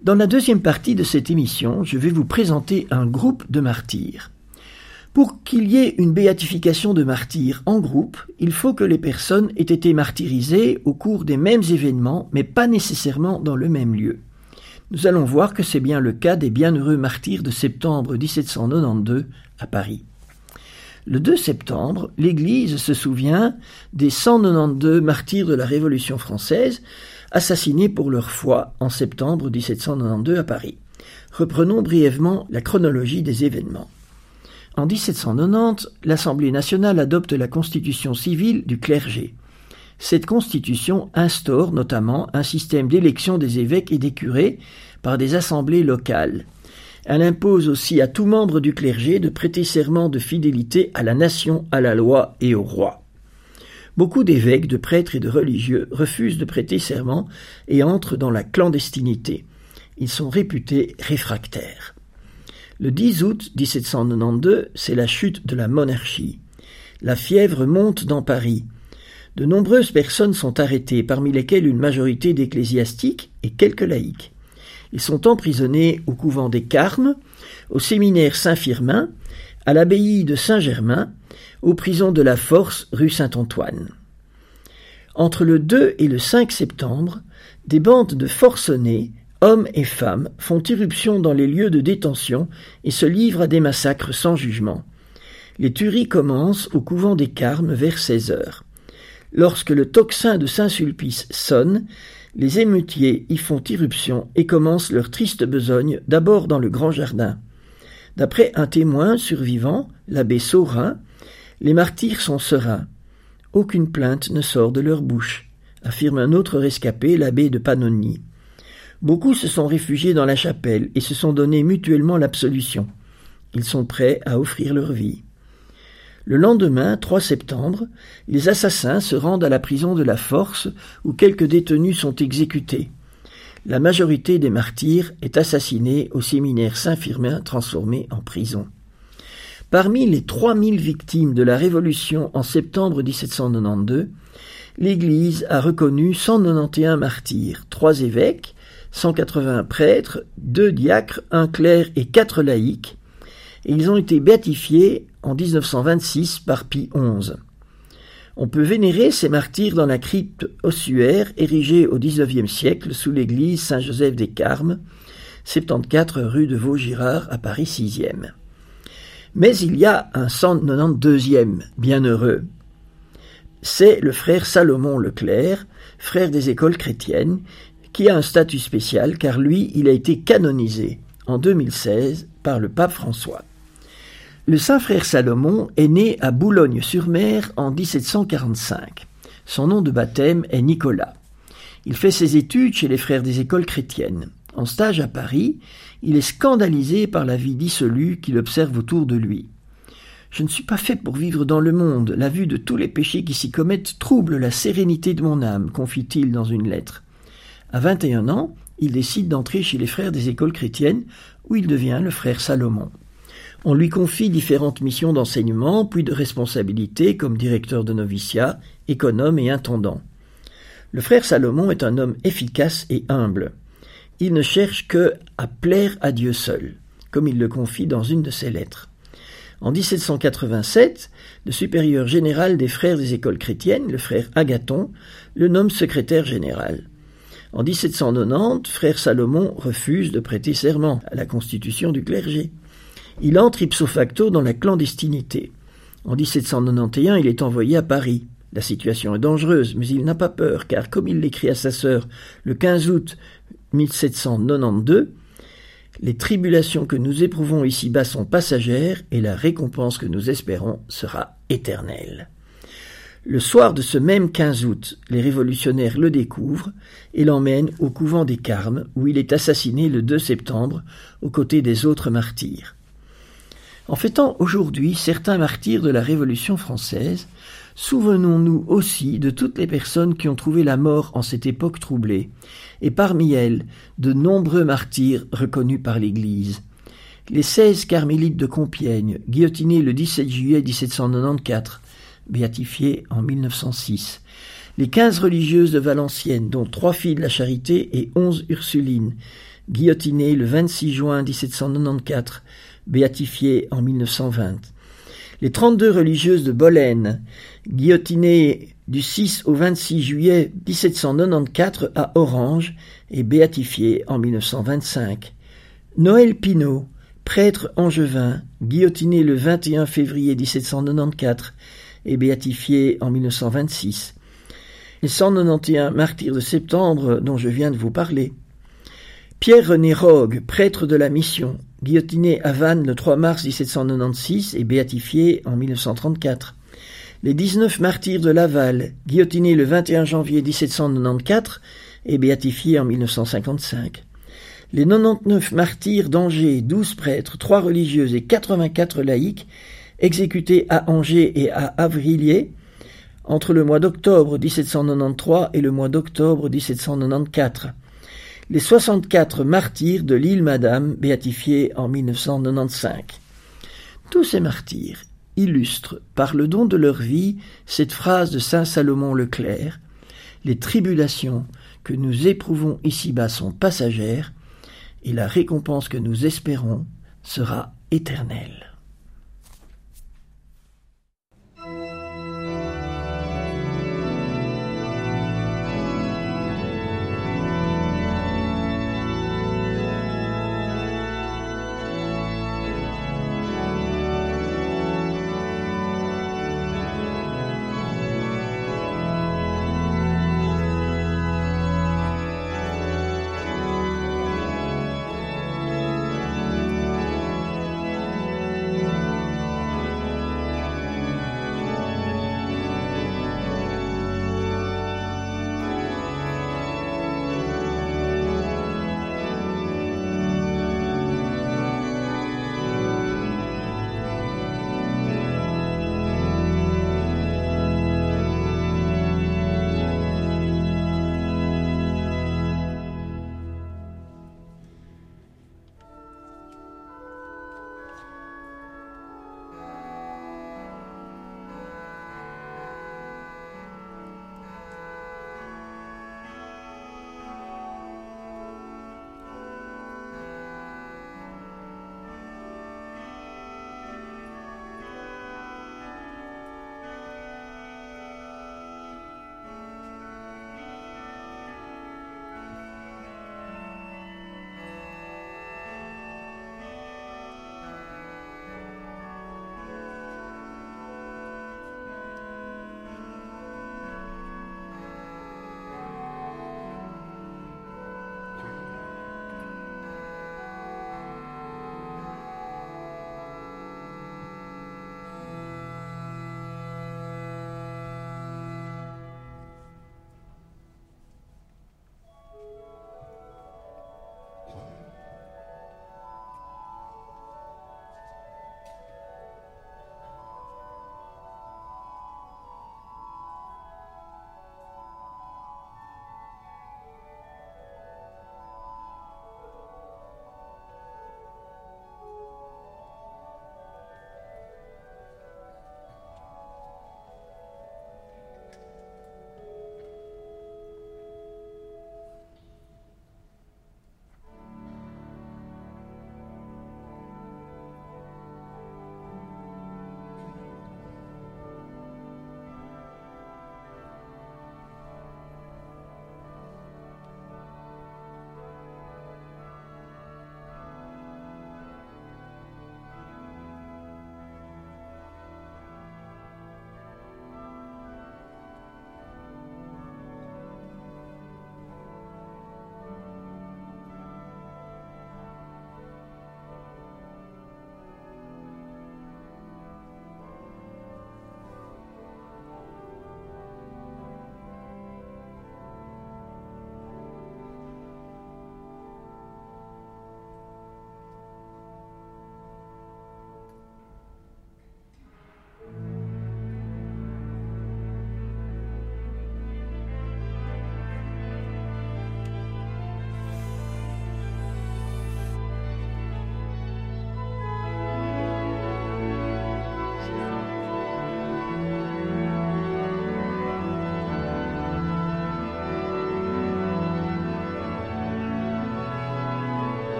Dans la deuxième partie de cette émission, je vais vous présenter un groupe de martyrs. Pour qu'il y ait une béatification de martyrs en groupe, il faut que les personnes aient été martyrisées au cours des mêmes événements, mais pas nécessairement dans le même lieu. Nous allons voir que c'est bien le cas des bienheureux martyrs de septembre 1792 à Paris. Le 2 septembre, l'Église se souvient des 192 martyrs de la Révolution française, assassinés pour leur foi en septembre 1792 à Paris. Reprenons brièvement la chronologie des événements. En 1790, l'Assemblée nationale adopte la constitution civile du clergé. Cette constitution instaure notamment un système d'élection des évêques et des curés par des assemblées locales. Elle impose aussi à tout membre du clergé de prêter serment de fidélité à la nation, à la loi et au roi. Beaucoup d'évêques, de prêtres et de religieux refusent de prêter serment et entrent dans la clandestinité. Ils sont réputés réfractaires. Le 10 août 1792, c'est la chute de la monarchie. La fièvre monte dans Paris. De nombreuses personnes sont arrêtées, parmi lesquelles une majorité d'ecclésiastiques et quelques laïcs. Ils sont emprisonnés au couvent des Carmes, au séminaire Saint-Firmin, à l'abbaye de Saint-Germain, aux prisons de la Force rue Saint-Antoine. Entre le 2 et le 5 septembre, des bandes de forcenés, hommes et femmes, font irruption dans les lieux de détention et se livrent à des massacres sans jugement. Les tueries commencent au couvent des Carmes vers 16 heures. Lorsque le tocsin de Saint-Sulpice sonne, les émeutiers y font irruption et commencent leur triste besogne d'abord dans le grand jardin. D'après un témoin survivant, l'abbé Saurin, les martyrs sont sereins. Aucune plainte ne sort de leur bouche, affirme un autre rescapé, l'abbé de Pannonie. Beaucoup se sont réfugiés dans la chapelle et se sont donné mutuellement l'absolution. Ils sont prêts à offrir leur vie. Le lendemain, 3 septembre, les assassins se rendent à la prison de la Force où quelques détenus sont exécutés. La majorité des martyrs est assassinée au séminaire Saint-Firmin transformé en prison. Parmi les 3000 victimes de la Révolution en septembre 1792, l'Église a reconnu 191 martyrs, trois évêques, 180 prêtres, deux diacres, un clerc et quatre laïcs, et ils ont été béatifiés en 1926 par Pie XI. On peut vénérer ces martyrs dans la crypte ossuaire érigée au XIXe siècle sous l'église Saint-Joseph des Carmes, 74 rue de Vaugirard à Paris 6e. Mais il y a un 192e bienheureux. C'est le frère Salomon Leclerc, frère des écoles chrétiennes, qui a un statut spécial car lui, il a été canonisé en 2016 par le pape François. Le saint frère Salomon est né à Boulogne-sur-Mer en 1745. Son nom de baptême est Nicolas. Il fait ses études chez les frères des écoles chrétiennes. En stage à Paris, il est scandalisé par la vie dissolue qu'il observe autour de lui. Je ne suis pas fait pour vivre dans le monde. La vue de tous les péchés qui s'y commettent trouble la sérénité de mon âme, confie-t-il dans une lettre. À 21 ans, il décide d'entrer chez les frères des écoles chrétiennes, où il devient le frère Salomon. On lui confie différentes missions d'enseignement, puis de responsabilité comme directeur de noviciat, économe et intendant. Le frère Salomon est un homme efficace et humble. Il ne cherche que à plaire à Dieu seul, comme il le confie dans une de ses lettres. En 1787, le supérieur général des frères des écoles chrétiennes, le frère Agathon, le nomme secrétaire général. En 1790, frère Salomon refuse de prêter serment à la constitution du clergé il entre ipso facto dans la clandestinité. En 1791, il est envoyé à Paris. La situation est dangereuse, mais il n'a pas peur, car comme il l'écrit à sa sœur le 15 août 1792, les tribulations que nous éprouvons ici-bas sont passagères et la récompense que nous espérons sera éternelle. Le soir de ce même 15 août, les révolutionnaires le découvrent et l'emmènent au couvent des Carmes, où il est assassiné le 2 septembre aux côtés des autres martyrs. En fêtant aujourd'hui certains martyrs de la Révolution française, souvenons-nous aussi de toutes les personnes qui ont trouvé la mort en cette époque troublée, et parmi elles de nombreux martyrs reconnus par l'Église. Les seize carmélites de Compiègne, guillotinés le 17 juillet 1794, béatifiés en 1906, les quinze religieuses de Valenciennes, dont trois filles de la Charité et onze Ursulines, guillotinées le 26 juin 1794, béatifiées en 1920. Les 32 religieuses de Bolène, guillotinées du 6 au 26 juillet 1794 à Orange et béatifiées en 1925. Noël Pinault, prêtre angevin, guillotiné le 21 février 1794 et béatifié en 1926. Les 191 martyrs de septembre dont je viens de vous parler. Pierre-René Rogue, prêtre de la mission, guillotiné à Vannes le 3 mars 1796 et béatifié en 1934. Les 19 martyrs de Laval, guillotinés le 21 janvier 1794 et béatifiés en 1955 les 99 martyrs d'Angers, 12 prêtres, 3 religieuses et 84 laïcs, exécutés à Angers et à Avrilliers entre le mois d'octobre 1793 et le mois d'octobre 1794. Les 64 martyrs de l'île Madame, béatifiés en 1995. Tous ces martyrs illustrent, par le don de leur vie, cette phrase de saint Salomon le Clerc Les tribulations que nous éprouvons ici-bas sont passagères, et la récompense que nous espérons sera éternelle.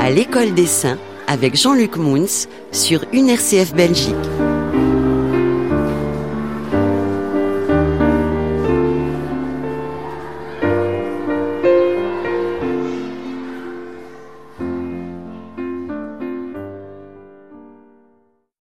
À l'école des saints avec Jean-Luc Mouns sur UNRCF Belgique.